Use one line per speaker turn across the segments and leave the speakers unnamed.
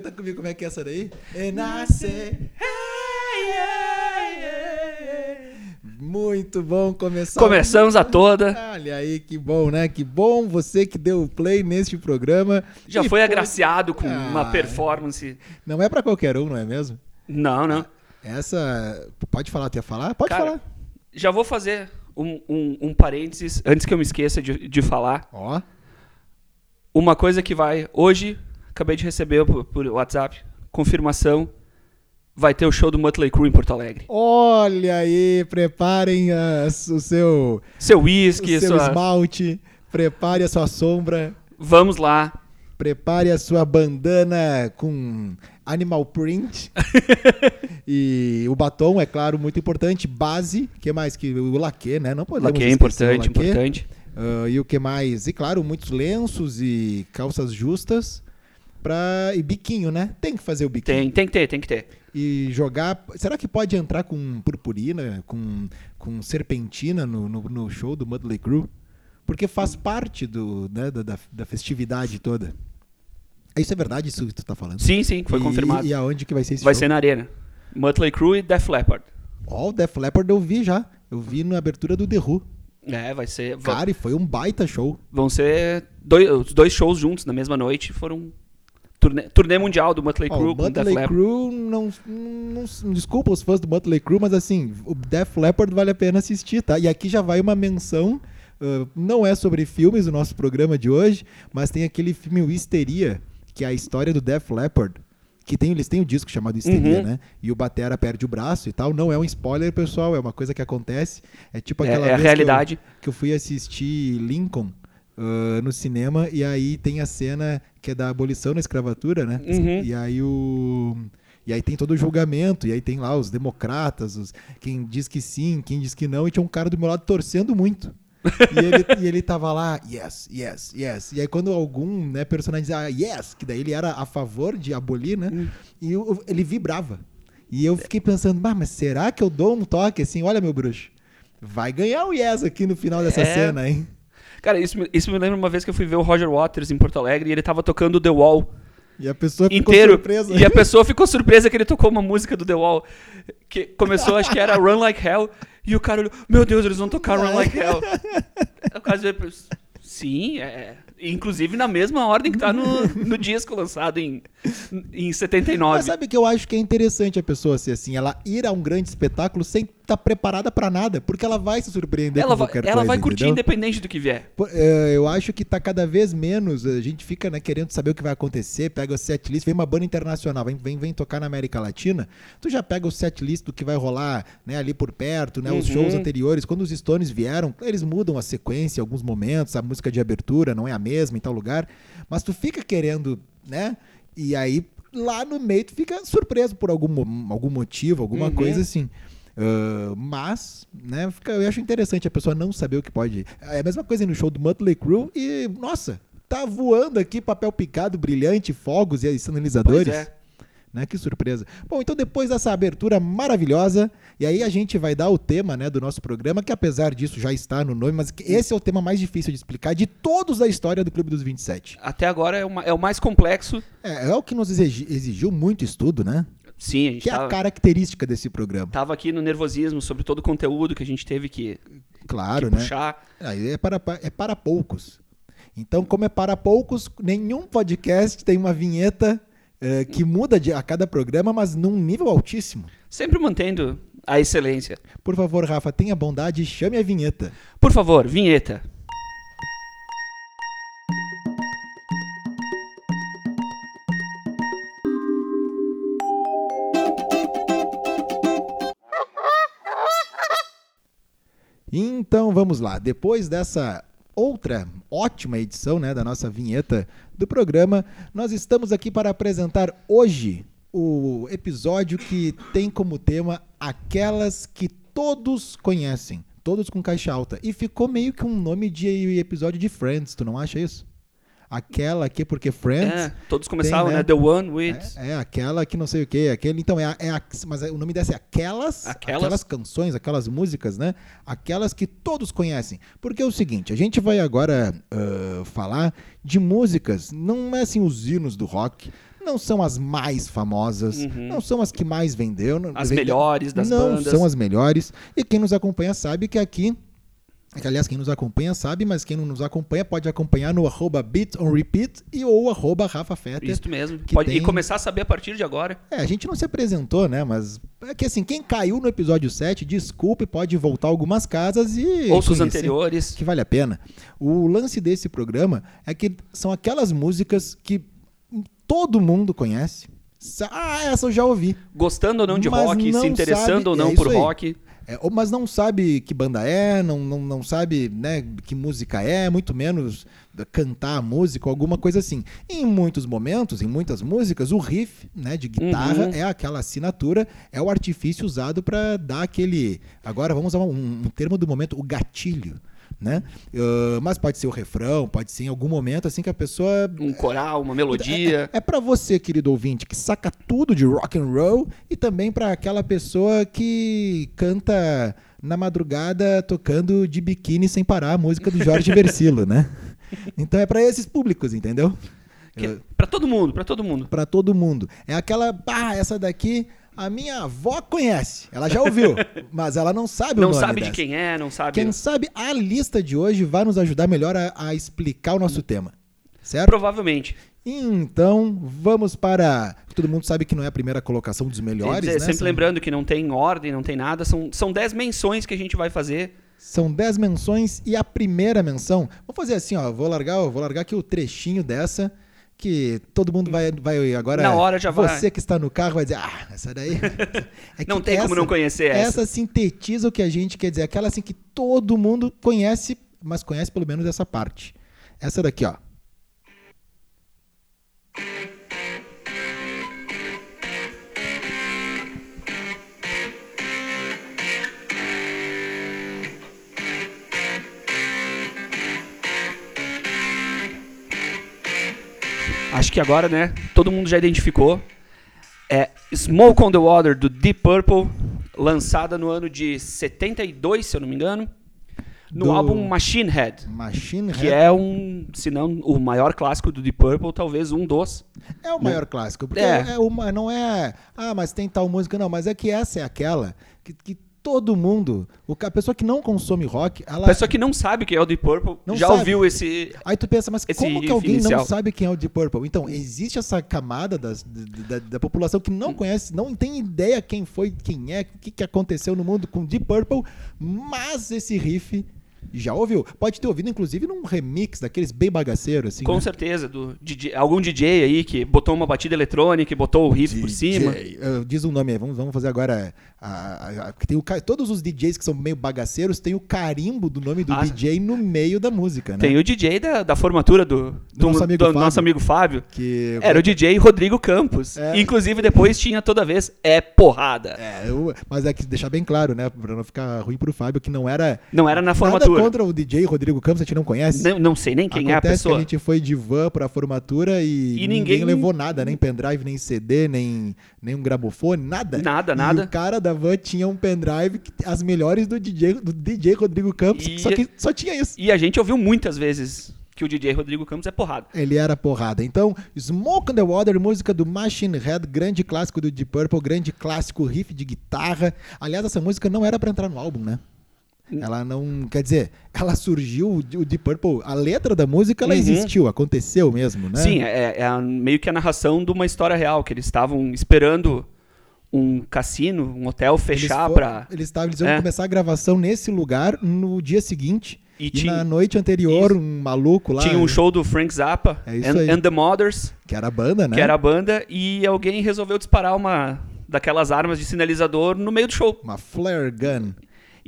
Canta comigo como é que é essa daí? E nasce. Muito bom começar.
Começamos a toda.
Olha aí, que bom, né? Que bom você que deu play neste programa.
Já
E
foi
pô-
agraciado com
Ah.
uma performance.
Não é pra qualquer um, não é mesmo?
Não, não.
Essa. Pode falar, ia falar? Pode
Cara,
falar.
Já vou fazer um, um, um parênteses antes que eu me esqueça de, de falar.
Ó.
Uma coisa que vai. Hoje, acabei de receber por, por WhatsApp, confirmação. Vai ter o show do Mötley Crüe em Porto Alegre.
Olha aí, preparem as- o seu,
Seu whisky,
seu
sua...
esmalte, prepare a sua sombra,
Vamos lá.
prepare a sua bandana com animal print. e o batom, é claro, muito importante. Base, que mais? Que o laque, né? Não podemos
Laque é importante,
laque.
importante.
Ah, e o que mais? E claro, muitos lenços e calças justas. Pra... E biquinho, né? Tem que fazer o biquinho.
Tem, tem que ter, tem que ter.
E jogar. Será que pode entrar com purpurina, com, com serpentina no, no, no show do Mudley Crew? Porque faz parte do, né, da, da, da festividade toda. Isso é verdade, isso que tu tá falando?
Sim, sim, foi
E-
confirmado.
E aonde que vai ser esse
vai
show?
ser na arena. Mötley Crüe e Def Leppard.
Ó, o Def Leppard eu vi já. Eu vi na abertura do The Who.
É, vai ser.
Cara, e foi um baita show.
Vão ser dois, os dois shows juntos na mesma noite. Foram turnê, turnê mundial do Mötley Crüe
o
com Def
Mötley
Leppard.
Crue, não, não, não- desculpa os fãs do Mötley Crue, mas assim, o Def Leppard vale a pena assistir, tá? E aqui já vai uma menção, ah, não é sobre filmes o nosso programa de hoje, mas tem aquele filme O Histeria, que é a história do Def Leppard, que tem, eles têm um disco chamado Histeria,
Uhum.
né? E o Batera perde o braço e tal. Não é um spoiler, pessoal, é uma coisa que acontece. É tipo
É-
aquela
é a
vez que eu-
realidade.
que eu fui assistir Lincoln ah, no cinema e aí tem a cena que é da abolição da escravatura, né?
Uhum.
E aí o e aí tem todo o julgamento, e aí tem lá os democratas, os, quem diz que sim, quem diz que não, e tinha um cara do meu lado torcendo muito. e, ele, e ele tava lá, yes, yes, yes. E aí quando algum né, personagem dizia ah, yes, que daí ele era a favor de abolir, né?
Hum.
E eu- ele vibrava. E eu fiquei pensando, "Bah, mas será que eu dou um toque assim? Olha, meu bruxo, vai ganhar o yes aqui no final dessa
É.
cena, hein?
Cara, isso, me- isso me lembra uma vez que eu fui ver o Roger Waters em Porto Alegre e ele tava tocando The Wall
E a pessoa ficou
inteiro.
surpresa.
E a pessoa ficou surpresa que ele tocou uma música do The Wall. Que começou, acho que era Run Like Hell. E o cara olhou, meu Deus, eles vão tocar Run Like Hell. Caso é, sim, é. Inclusive na mesma ordem que tá no, no disco lançado em, em 79.
Mas sabe que eu acho que é interessante a pessoa ser assim, ela ir a um grande espetáculo sem estar preparada pra nada, porque ela vai se surpreender
ela
com
vai,
qualquer
ela
coisa,
vai curtir
entendeu?
independente do que vier.
É, Eu acho que tá cada vez menos, a gente fica né, querendo saber o que vai acontecer, pega o setlist, vem uma banda internacional, vem, vem, vem tocar na América Latina, tu já pega o setlist do que vai rolar né, ali por perto, né, os
Uhum.
shows anteriores, quando os Stones vieram, eles mudam a sequência em alguns momentos, a música de abertura não é a mesma em tal lugar, mas tu fica querendo, né, e aí lá no meio tu fica surpreso por algum, algum motivo, alguma
Uhum.
coisa assim. Ah, mas, né, fica- eu acho interessante a pessoa não saber o que pode. É a mesma coisa no show do Mötley Crüe e, nossa, tá voando aqui papel picado, brilhante, fogos e sinalizadores.
Pois é.
Né? Que surpresa. Bom, então depois dessa abertura maravilhosa, e aí a gente vai dar o tema né, do nosso programa, que apesar disso já está no nome, mas esse é o tema mais difícil de explicar de todos da história do Clube dos 27.
Até agora é, uma- é o mais complexo.
É, é o que nos exigi- exigiu muito estudo, né?
Sim, a gente
Que é a
tava,
característica desse programa.
tava aqui no nervosismo sobre todo o conteúdo que a gente teve que,
Claro,
que
né?
puxar.
Aí é para, é para poucos. Então, como é para poucos, nenhum podcast tem uma vinheta eh, que muda de- a cada programa, mas num nível altíssimo.
Sempre mantendo a excelência.
Por favor, Rafa, tenha bondade e chame a vinheta.
Por favor, vinheta.
Então vamos lá. Depois dessa outra ótima edição né, da nossa vinheta do programa, nós estamos aqui para apresentar hoje o episódio que tem como tema aquelas que todos conhecem, todos com caixa alta. E ficou meio que um nome de episódio de Friends, tu não acha isso? Aquela aqui porque Friends.
É, todos começavam,
Tem, né?
né? The One with.
É, é, aquela que não sei o que, aquele. Então, é, a- é a- mas o nome dessa é aquelas,
Aquelas.
canções, aquelas músicas, né? Aquelas que todos conhecem. Porque é o seguinte, a gente vai agora ah, falar de músicas, não é assim os hinos do rock. Não são as mais famosas, não são as que mais vendeu. não-
Uhum. As
vendeu-
melhores das
não
bandas.
são as melhores. E quem nos acompanha sabe que aqui é que, aliás, quem nos acompanha sabe, mas quem não nos acompanha pode acompanhar no arroba Beat on Repeat e ou arroba Rafa Fetter.
Isso mesmo. Pode,
tem-
E começar a saber a partir de agora.
É, a gente não se apresentou, né? Mas é que assim, quem caiu no episódio 7, desculpe, pode voltar algumas casas e.
Ouça os anteriores.
Que vale a pena. O lance desse programa é que são aquelas músicas que todo mundo conhece. Ah, essa eu já ouvi.
Gostando ou não de
Mas
rock,
não
se interessando
sabe-
ou não
é
por
aí. É, mas não sabe que banda é, não, não, não sabe né, que música é, muito menos cantar a música ou alguma coisa assim. Em muitos momentos, em muitas músicas, o riff né, de guitarra
Uhum.
é aquela assinatura, é o artifício usado para dar aquele. Agora vamos usar um, um termo do momento, o gatilho. Né? Ah, mas pode ser o refrão, pode ser em algum momento assim que a pessoa
Um coral, uma melodia.
é, é para você, querido ouvinte, que saca tudo de rock and roll e também para aquela pessoa que canta na madrugada tocando de biquíni sem parar a música do Jorge Versilo, né? Então é para esses públicos, entendeu?
Que- Pra todo mundo, pra todo mundo.
Para todo mundo. É aquela, ah, essa daqui a minha avó conhece, ela já ouviu, mas ela não sabe o
Não
nome
sabe de
dessa.
quem é, não sabe.
Quem sabe a lista de hoje vai nos ajudar melhor a, a explicar o nosso tema, certo?
Provavelmente.
Então, vamos para. Todo mundo sabe que não é a primeira colocação dos melhores,
É,
né?
sempre
São-
lembrando que não tem ordem, não tem nada. São, são 10 menções que a gente vai fazer.
São 10 menções e a primeira menção. Vou fazer assim, ó. Vou largar, vou largar aqui o trechinho dessa. Que todo mundo vai, vai agora.
Na hora já vai.
Você que está no carro vai dizer, ah, essa daí. É
Não tem como não conhecer essa.
Essa sintetiza o que a gente quer dizer. Aquela assim que todo mundo conhece, mas conhece pelo menos essa parte. Essa daqui, ó.
Acho que agora, né? Todo mundo já identificou. É Smoke on the Water do Deep Purple, lançada no ano de 72, se eu não me engano, no
Do-
álbum Machine Head,
Machine
que
Head.
é um, se não o maior clássico do Deep Purple, talvez um dos.
É o maior clássico. Porque
É.
é. uma, não é. Ah, mas tem tal música, não. Mas é que essa é aquela que, que todo mundo. O, a pessoa que não consome rock, ela.
A pessoa que não sabe quem é o Deep Purple
Não
já
sabe.
ouviu esse.
Aí tu pensa, mas como que alguém
inicial.
não sabe quem é o Deep Purple? Então, existe essa camada das- da, da- população que
Hum.
não conhece, não tem ideia quem foi, quem é, o que, que aconteceu no mundo com Deep Purple, mas esse riff já ouviu. Pode ter ouvido, inclusive, num remix daqueles bem bagaceiros, assim.
Com
né?
certeza, do DJ, algum DJ aí que botou uma batida eletrônica e botou o riff por cima.
DJ, uh, diz um nome aí, vamos, vamos fazer agora. a- a- a- tem o, todos os DJs que são meio bagaceiros tem o carimbo do nome do
Ah.
DJ no meio da música, né?
Tem o DJ da, da formatura do, do,
nosso amigo
do
Fábio.
nosso amigo Fábio.
Que
Era o DJ Rodrigo Campos.
É.
Inclusive, depois tinha toda vez é porrada.
É, eu- mas é que deixar bem claro, né? Pra não ficar ruim pro Fábio, que não era.
Não era na
Nada
formatura.
contra o DJ Rodrigo Campos, a gente não conhece.
Não, não sei nem quem é a
Acontece que
pessoa.
a gente foi de van pra formatura e,
E
ninguém...
ninguém-
levou nada, nem pendrive, nem CD, nem, nem um gramofone, nada.
Nada,
E
nada.
o cara da van tinha um pendrive, que- as melhores do DJ, do DJ Rodrigo Campos,
E-
só que só tinha isso.
E a gente ouviu muitas vezes que o DJ Rodrigo Campos é porrada.
Ele era porrada. Então, Smoke on the Water, música do Machine Head, grande clássico do Deep Purple, grande clássico riff de guitarra. Aliás, essa música não era pra entrar no álbum, né? Ela não. Quer dizer, ela surgiu, o Deep Purple, a letra da música, ela
Uhum.
existiu, aconteceu mesmo, né?
Sim, é, é a- meio que a narração de uma história real, que eles estavam esperando um cassino, um hotel
Eles
fechar
foram-
pra.
Eles, estavam, eles iam
É.
começar a gravação nesse lugar no dia seguinte.
E
E,
tinha-
na noite anterior, um maluco lá.
Tinha um show do Frank Zappa
É isso
and,
aí.
and the Mothers,
Que era a banda, né?
que era a banda, e alguém resolveu disparar uma daquelas armas de sinalizador no meio do show.
Uma flare gun.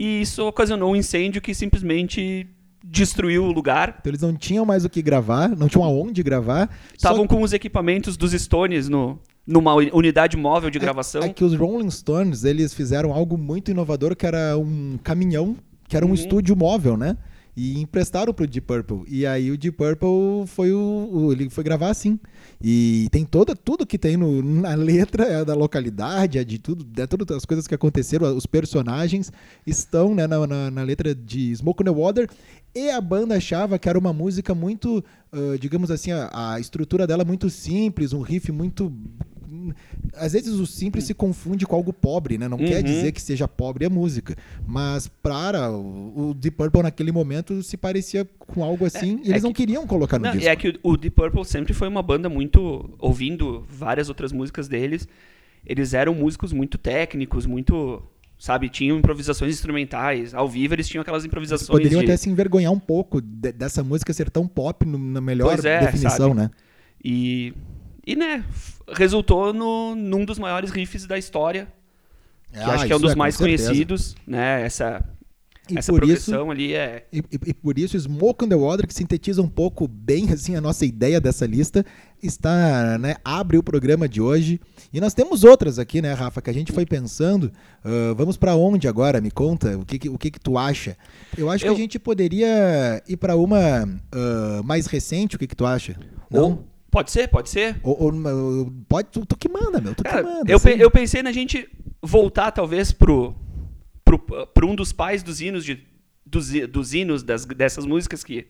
E isso ocasionou um incêndio que simplesmente destruiu o lugar.
Então eles não tinham mais o que gravar, não tinham aonde gravar.
Estavam com os equipamentos dos Stones no, numa uni- unidade móvel de gravação.
É que os Rolling Stones, eles fizeram algo muito inovador, que era um caminhão, que era um
Uhum.
estúdio móvel, né? E emprestaram pro Deep Purple. E aí o Deep Purple foi o, o- ele foi gravar assim. E tem toda tudo que tem no- na letra é da localidade, é de tudo, é todas as coisas que aconteceram, os personagens estão né, na, na- na letra de Smoke on the Water. E a banda achava que era uma música muito, ah, digamos assim, a, a estrutura dela muito simples, um riff muito às vezes o simples se confunde com algo pobre, né? Não quer
Uhum.
dizer que seja pobre a música. Mas para o Deep Purple naquele momento se parecia com algo assim e
é
eles não
que-
queriam colocar no
Não,
disco.
é que o o Deep Purple sempre foi uma banda muito. Ouvindo várias outras músicas deles, eles eram músicos muito técnicos, muito. Sabe, tinham improvisações instrumentais. Ao vivo eles tinham aquelas improvisações.
Poderiam
de-
até se envergonhar um pouco de- dessa música ser tão pop no- na melhor
é,
definição,
sabe?
né?
E, e né, resultou no, num dos maiores riffs da história, que
Ah,
acho que é um dos
com
mais conhecidos, né? Essa,
E
essa
por isso-
progressão ali é.
E, e- e por isso, Smoke on the Water, que sintetiza um pouco bem assim a nossa ideia dessa lista, está, né, abre o programa de hoje. E nós temos outras aqui, né, Rafa, que a gente foi pensando. Ah, vamos para onde agora? Me conta, o que, que- o que, que tu acha? Eu acho
Eu-
que a gente poderia ir para uma ah, mais recente, o que, que tu acha? Não?
Ou- pode ser, pode ser.
Ou, ou pode, tu, tu que manda, meu, tu que
Cara,
manda.
eu,
assim.
eu pensei na gente voltar, talvez, pro, pro, pro um dos pais dos hinos, de, dos, dos hinos das, dessas músicas que,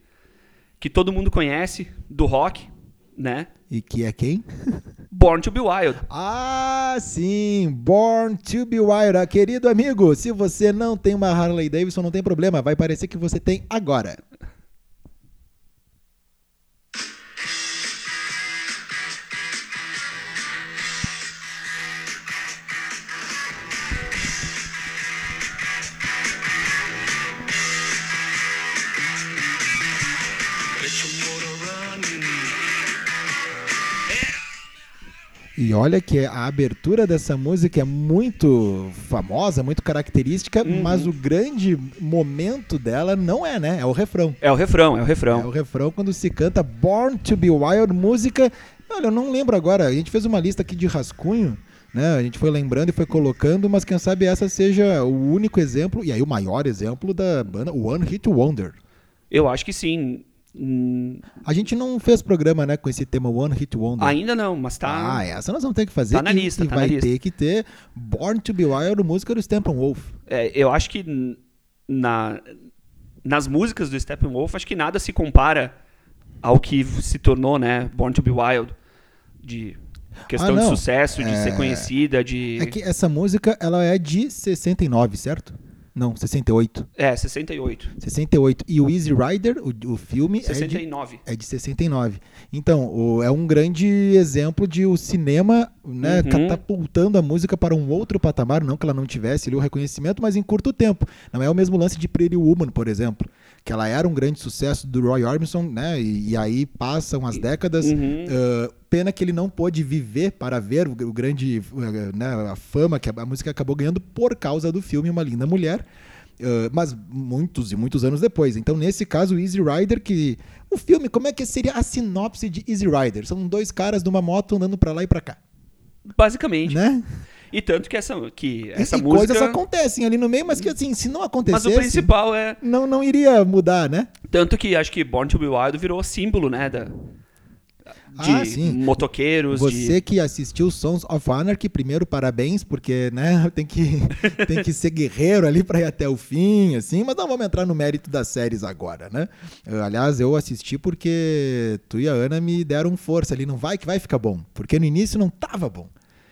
que todo mundo conhece, do rock, né?
E que é quem?
Born to be Wild.
Ah, sim, Born to be Wild. Ah, Querido amigo, se você não tem uma Harley Davidson, não tem problema, vai parecer que você tem agora. E olha que a abertura dessa música é muito famosa, muito característica,
Uhum.
mas o grande momento dela não é, né? É o refrão.
É o refrão, é o
É o
refrão.
refrão quando se canta Born to be Wild, música. Olha, eu não lembro agora. A gente fez uma lista aqui de rascunho, né? A gente foi lembrando e foi colocando, mas quem sabe essa seja o único exemplo, e aí o maior exemplo da banda, One Hit Wonder.
Eu acho que sim. Hum,
A gente não fez programa, né, com esse tema One Hit Wonder.
ainda não, mas tá.
Ah, essa nós vamos ter que fazer.
Tá na
e-
lista,
e
tá
vai
lista.
ter que ter Born to be Wild, música do Steppenwolf.
É, eu acho que na, nas músicas do Steppenwolf, acho que nada se compara ao que se tornou, né, Born to be Wild. De questão
Ah,
de sucesso, de
É-
ser conhecida, de...
É que essa música, ela é de 69, certo? Não, 68.
É, 68.
68. E o Easy Rider, o, o filme, é de
69.
É de 69. Então, o- é um grande exemplo de o cinema né,
Uhum.
catapultando a música para um outro patamar, não que ela não tivesse ali o reconhecimento, mas em curto tempo. Não é o mesmo lance de Pretty Woman, por exemplo, que ela era um grande sucesso do Roy Orbison, né? E, e aí passam as décadas.
Uhum.
ah, pena que ele não pôde viver para ver o, o grande, eh, né, a fama que a, a música acabou ganhando por causa do filme Uma Linda Mulher. Uh, mas muitos e muitos anos depois. Então, nesse caso, o Easy Rider, que. O filme, como é que seria a sinopse de Easy Rider? São dois caras numa moto andando pra lá e pra cá.
Basicamente.
Né?
E tanto que essa, que essa
e
música...
coisas acontecem ali no meio, mas que assim, se não
Mas
acontecesse.
o principal é...
Não, não iria mudar, né?
Tanto que acho que Born to be Wild virou símbolo, né, da, de
Ah, sim.
motoqueiros,
Você
de...
que assistiu Sons of Anarchy, primeiro parabéns, porque né, tem, que, tem que ser guerreiro ali pra ir até o fim, assim, mas não vamos entrar no mérito das séries agora, né? Eu, aliás, eu assisti porque tu e a Ana me deram força ali, não vai que vai ficar bom, porque no início não tava bom.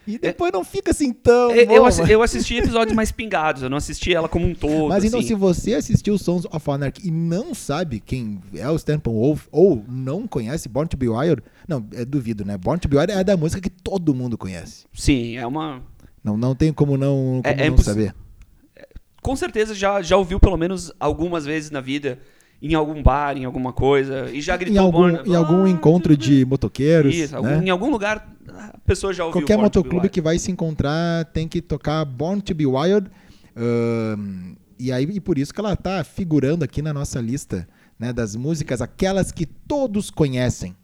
E depois não fica assim tão
É,
bom.
Eu, assi-
mas-
eu assisti episódios mais pingados, eu não assisti ela como um todo.
Mas então,
assim.
se você assistiu Sons of Anarchy e não sabe quem é o Steppenwolf ou não conhece Born to Be Wild, não, é duvido, né? Born to Be Wild é da música que todo mundo conhece.
Sim, é uma.
Não, não tem como não, como
É- é
não saber.
Com certeza já, já ouviu pelo menos algumas vezes na vida, em algum bar, em alguma coisa, e já gritou
Em algum,
Born-
em algum
Ah,
encontro de motoqueiros,
Isso, algum-
né?
em algum lugar a pessoa já ouviu
Qualquer
Born to Be
motoclube que vai se encontrar tem que tocar Born to Be Wild. e aí e por isso que ela tá figurando aqui na nossa lista né, das músicas, aquelas que todos conhecem.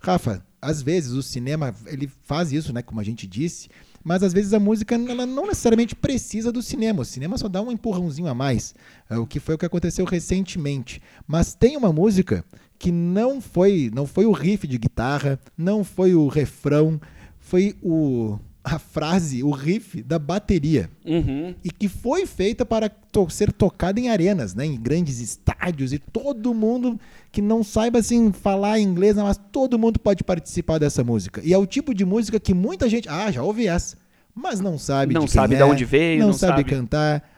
Rafa, às vezes o cinema ele faz isso, né, como a gente disse, mas às vezes a música não necessariamente precisa do cinema. O cinema só dá um empurrãozinho a mais, é, o que foi o que aconteceu recentemente. Mas tem uma música que não foi, não foi o riff de guitarra, não foi o refrão, foi o a frase, o riff da bateria.
Uhum.
E que foi feita para to ser tocada em arenas, né, em grandes estádios e todo mundo que não saiba assim falar inglês, não, mas todo mundo pode participar dessa música. E é o tipo de música que muita gente, ah, já ouvi essa, mas não sabe
Não
de
sabe
é,
de onde veio,
não,
não
sabe,
sabe.
cantar.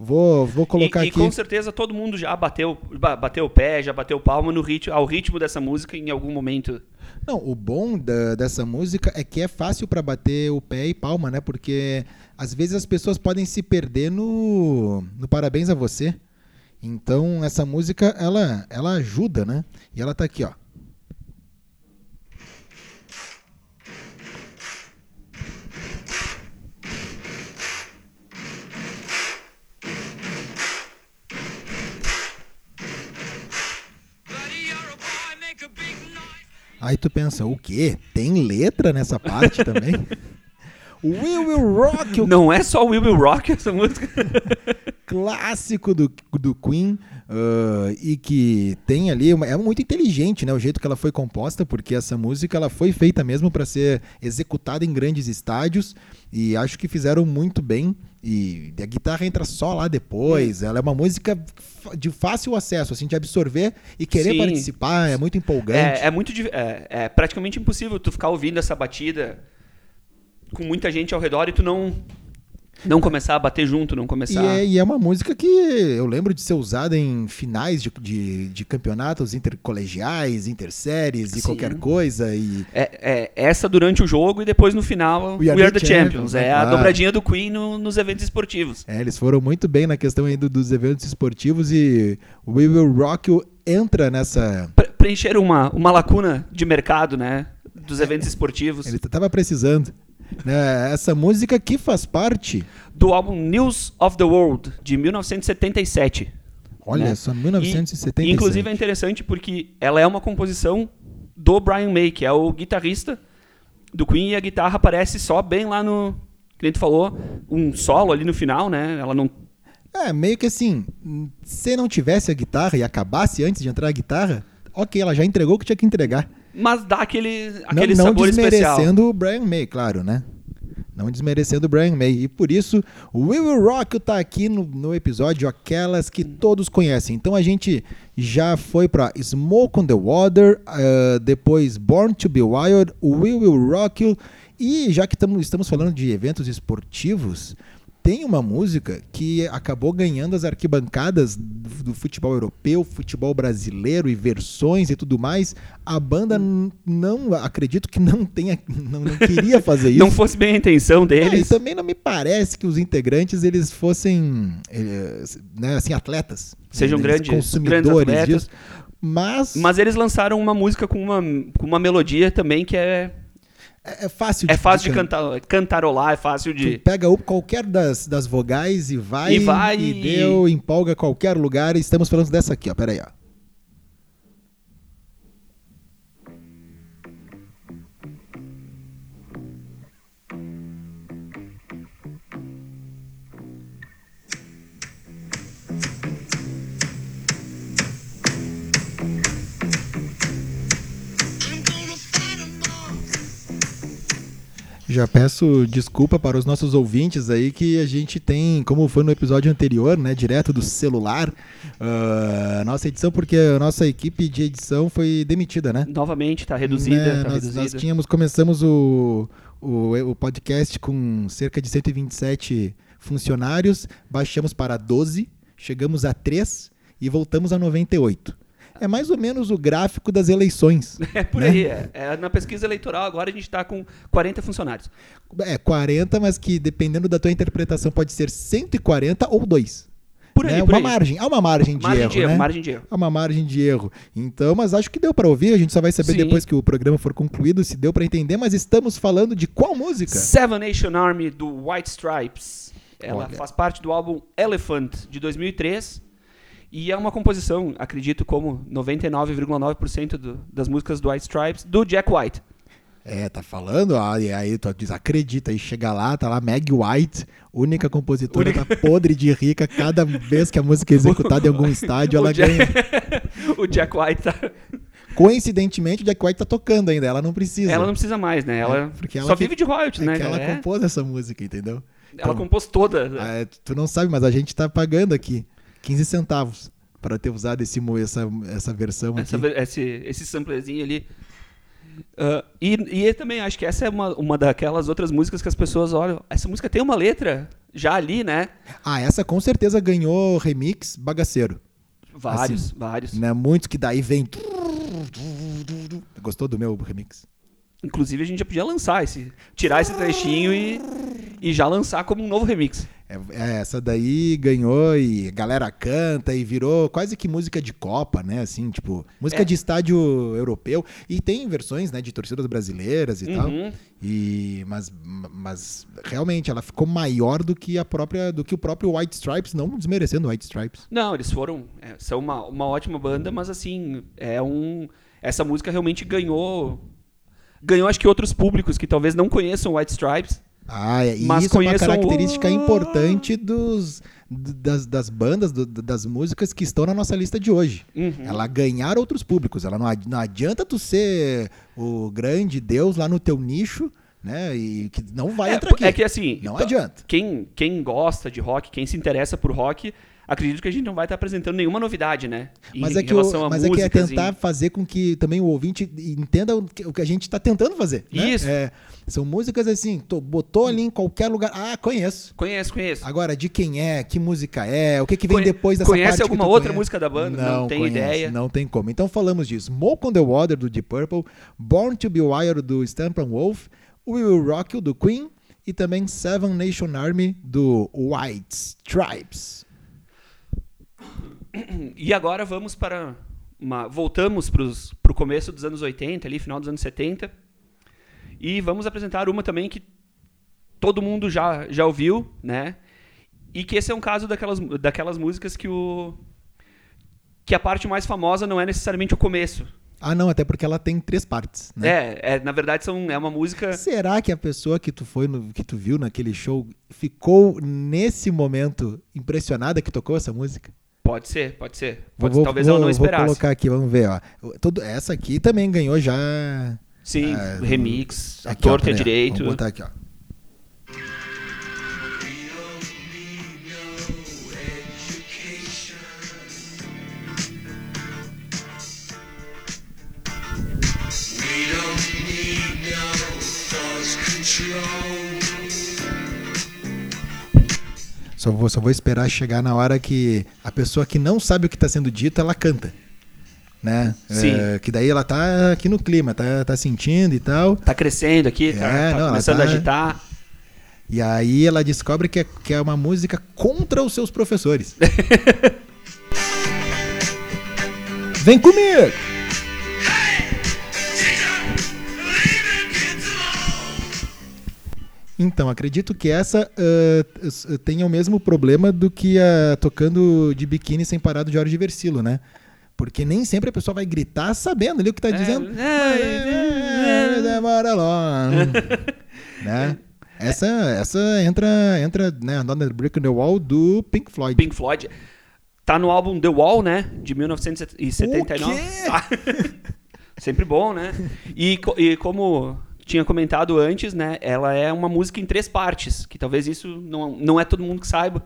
Vou, vou colocar
e, e
aqui.
com certeza todo mundo já bateu, ba- bateu o pé, já bateu palma no ritmo, ao ritmo dessa música em algum momento.
Não, o bom da- dessa música é que é fácil para bater o pé e palma, né? Porque às vezes as pessoas podem se perder no, no parabéns a você. Então essa música ela ela ajuda, né? E ela tá aqui, ó. Aí tu pensa, o quê? Tem letra nessa parte também? We Will Rock, o
Não é só We Will Rock essa música.
clássico do, do Queen ah, e que tem ali uma- é muito inteligente né o jeito que ela foi composta porque essa música ela foi feita mesmo para ser executada em grandes estádios e acho que fizeram muito bem e a guitarra entra só lá depois ela é uma música de fácil acesso assim de absorver e querer
Sim.
participar é muito empolgante
É, é muito é, é praticamente impossível tu ficar ouvindo essa batida com muita gente ao redor e tu não não começar a bater junto, não
E
começar.
é, e é uma música que eu lembro de ser usada em finais de, de, de campeonatos intercolegiais, interséries e
Sim.
qualquer coisa. E
É, é essa durante o jogo e depois no final We Are, the, Champions.
né?
É a dobradinha do Queen no- nos eventos esportivos.
é, eles foram muito bem na questão dos eventos esportivos e We Will Rock You entra nessa.
Pre- preencher uma, uma lacuna de mercado, né? Dos eventos esportivos.
Ele tava precisando. Né? Essa música que faz parte.
Do álbum News of the World, de 1977.
Olha
né?
só,
E,
1977.
inclusive é interessante porque ela é uma composição do Brian May, que é o guitarrista do Queen, e a guitarra aparece só bem lá no. Que nem tu falou, um solo ali no final, né? Ela não.
É, meio que assim, se não tivesse a guitarra e acabasse antes de entrar a guitarra, ok, ela já entregou o que tinha que entregar.
Mas dá aquele, aquele
não, não
sabor especial.
desmerecendo o Brian May, claro, né? Não desmerecendo o Brian May. E por isso, o We Will Rock You tá aqui no, no episódio Aquelas que todos conhecem. Então a gente já foi pra Smoke on the Water, ah, depois Born to Be Wild, We Will Rock You. E já que tamo, estamos falando de eventos esportivos, tem uma música que acabou ganhando as arquibancadas do, futebol europeu, futebol brasileiro e versões e tudo mais. A banda não, acredito que não tenha, não, não queria fazer isso.
Não fosse bem a intenção
É, e
deles.
também não me parece que os integrantes eles fossem, eh, né, assim, atletas,
Sejam
Eles
grandes-
consumidores
grandes atletas.
disso. Mas,
Mas eles lançaram uma música com uma, com uma melodia também que é,
é, é fácil
é fácil de
can-
cantar, cantarolar, é fácil
Tu
de.
pega o- qualquer das, das vogais e vai,
E vai
e deu, empolga qualquer lugar. Estamos falando dessa aqui, ó. Pera aí, ó. Já peço desculpa para os nossos ouvintes aí que a gente tem, como foi no episódio anterior, né, direto do celular, a nossa edição, porque a nossa equipe de edição foi demitida, né?
Novamente, tá reduzida,
Né,
tá
nós,
reduzida.
nós tínhamos, começamos o, o, o podcast com cerca de 127 funcionários, baixamos para 12, chegamos a 3 e voltamos a 98. É mais ou menos o gráfico das eleições.
É por
né?
aí, é. É, Na pesquisa eleitoral agora a gente tá com 40 funcionários.
É 40, mas que dependendo da tua interpretação pode ser 140 ou 2.
Por aí,
né?
por
uma
aí.
margem, há uma margem de
Margem
erro,
de erro,
né?
margem de erro.
Há uma margem de erro. Então, mas acho que deu pra ouvir, a gente só vai saber
Sim.
depois que o programa for concluído se deu pra entender, mas estamos falando de qual música?
Seven Nation Army do White Stripes. Ela
Olha.
faz parte do álbum Elephant de 2003 e é uma composição, acredito, como 99,9% do- das músicas do White Stripes do Jack White.
É, tá falando, e aí tu diz, acredita, aí chega lá, tá lá Meg White, única compositora,
Única-
tá podre de rica, cada vez que a música é executada em algum estádio, ela
Jack-
ganha.
o Jack White tá.
Coincidentemente, o Jack White tá tocando ainda, ela não precisa.
Ela não precisa mais, né? Ela,
porque ela
só
que-
vive de royalties,
é
né?
que ela?
É.
compôs essa música, entendeu?
Ela compôs toda.
Ah, tu não sabe, mas a gente tá pagando aqui 15 centavos para ter usado esse, essa, essa versão aqui.
Essa ve- esse, esse samplezinho ali. Ah, e, e também acho que essa é uma, uma daquelas outras músicas que as pessoas olham. Essa música tem uma letra já ali, né?
Ah, essa com certeza ganhou remix bagaceiro.
Vários,
Assim,
vários.
Né? Muitos que daí vem. Gostou do meu remix?
Inclusive a gente já podia lançar esse. Tirar esse trechinho e, e já lançar como um novo remix.
É, é, essa daí ganhou e a galera canta e virou quase que música de Copa, né? Assim, tipo, música
É.
de estádio europeu. E tem versões, né, de torcidas brasileiras e tal.
Uhum.
E, mas, mas realmente ela ficou maior do que a própria, do que o próprio White Stripes, não desmerecendo White Stripes.
Não, eles foram. é, são uma, uma ótima banda, mas assim, é um. Essa música realmente ganhou. Ganhou, acho que outros públicos que talvez não conheçam White Stripes.
Ah, é, e
Mas
isso é uma característica
o-
importante dos, das, das bandas, do- das músicas que estão na nossa lista de hoje.
Uhum.
Ela ganhar outros públicos. Ela não, não adianta tu ser o grande Deus lá no teu nicho, né? E que não vai
É,
entrar aqui.
é que assim.
Não adianta.
Quem, quem gosta de rock, quem se interessa por rock, acredito que a gente não vai estar apresentando nenhuma novidade, né? Em
Mas, é que, o- mas é que é tentar
em-
fazer com que também o ouvinte entenda o que, a gente está tentando fazer. né?
Isso.
É, são músicas assim, tô- botou ali em qualquer lugar. Ah, conheço.
Conheço, conheço.
Agora, de quem é, que música é, o que, que vem
Conhe-
depois dessa
conhece
parte
alguma outra
conhece?
música da banda? Não tem
conhece,
ideia.
Não tem como. Então falamos de Smoke on the Water, do Deep Purple, Born to be Wired, do Steppenwolf, We Will Rock You, do Queen, e também Seven Nation Army, do White Stripes.
E agora vamos para uma. Voltamos para o começo dos anos 80, ali, final dos anos 70. E vamos apresentar uma também que todo mundo já, já ouviu, né? E que esse é um caso daquelas, daquelas músicas que o. Que a parte mais famosa não é necessariamente o começo.
Ah, não, até porque ela tem três partes, né?
É, é, na verdade são, é uma música.
Será que a pessoa que tu foi no, que tu viu naquele show ficou nesse momento impressionada que tocou essa música?
Pode ser, pode ser.
Vou-
Pode,
vou-
talvez
vou-
ela não
Vou
esperasse.
colocar aqui, vamos ver, ó. Todo, essa aqui também ganhou já.
Sim,
Ah,
remix, a
Aqui, ó,
torta é
ó.
direito.
Vamos botar aqui, ó.
We don't need no thought control.
Só vou, só vou esperar chegar na hora que a pessoa que não sabe o que está sendo dito, ela canta. Né?
Sim.
É, que daí ela tá aqui no clima, tá, tá sentindo e tal.
Tá crescendo aqui, tá,
É,
tá
não, ela
começando
tá-
a agitar.
E aí ela descobre que é, que é uma música contra os seus professores. Vem comigo! Então, acredito que essa s- tenha o mesmo problema do que a tocando de biquíni sem parar do Jorge Versilo, né? Porque nem sempre a pessoa vai gritar sabendo ali o que tá
É,
dizendo.
é,
É, Demora long. né? Essa, essa entra, entra né, Another Brick in the Wall do Pink Floyd.
Pink Floyd. Tá no álbum The Wall, né? De 1979.
O quê?
Sempre bom, né? E, e como tinha comentado antes, né? Ela é uma música em três partes, que talvez isso não, não é todo mundo que saiba,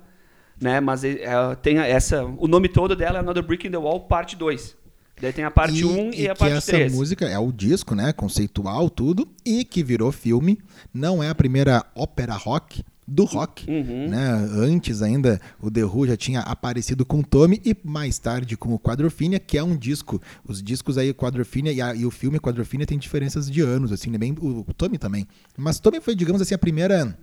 né? Mas é- é- tem a- essa, o nome todo dela é Another Brick in the Wall, parte 2. Daí tem a parte 1 e, a
que
parte
essa
3.
música é o disco, né? Conceitual, tudo. E que virou filme. Não é a primeira ópera rock do rock.
Uhum.
Né? Antes ainda, o The Who já tinha aparecido com o Tommy e mais tarde com o Quadrophenia, que é um disco. Os discos aí, Quadrophenia e, a- e o filme Quadrophenia tem diferenças de anos, assim, né? Bem, o, o Tommy também. Mas Tommy foi, digamos assim, a primeira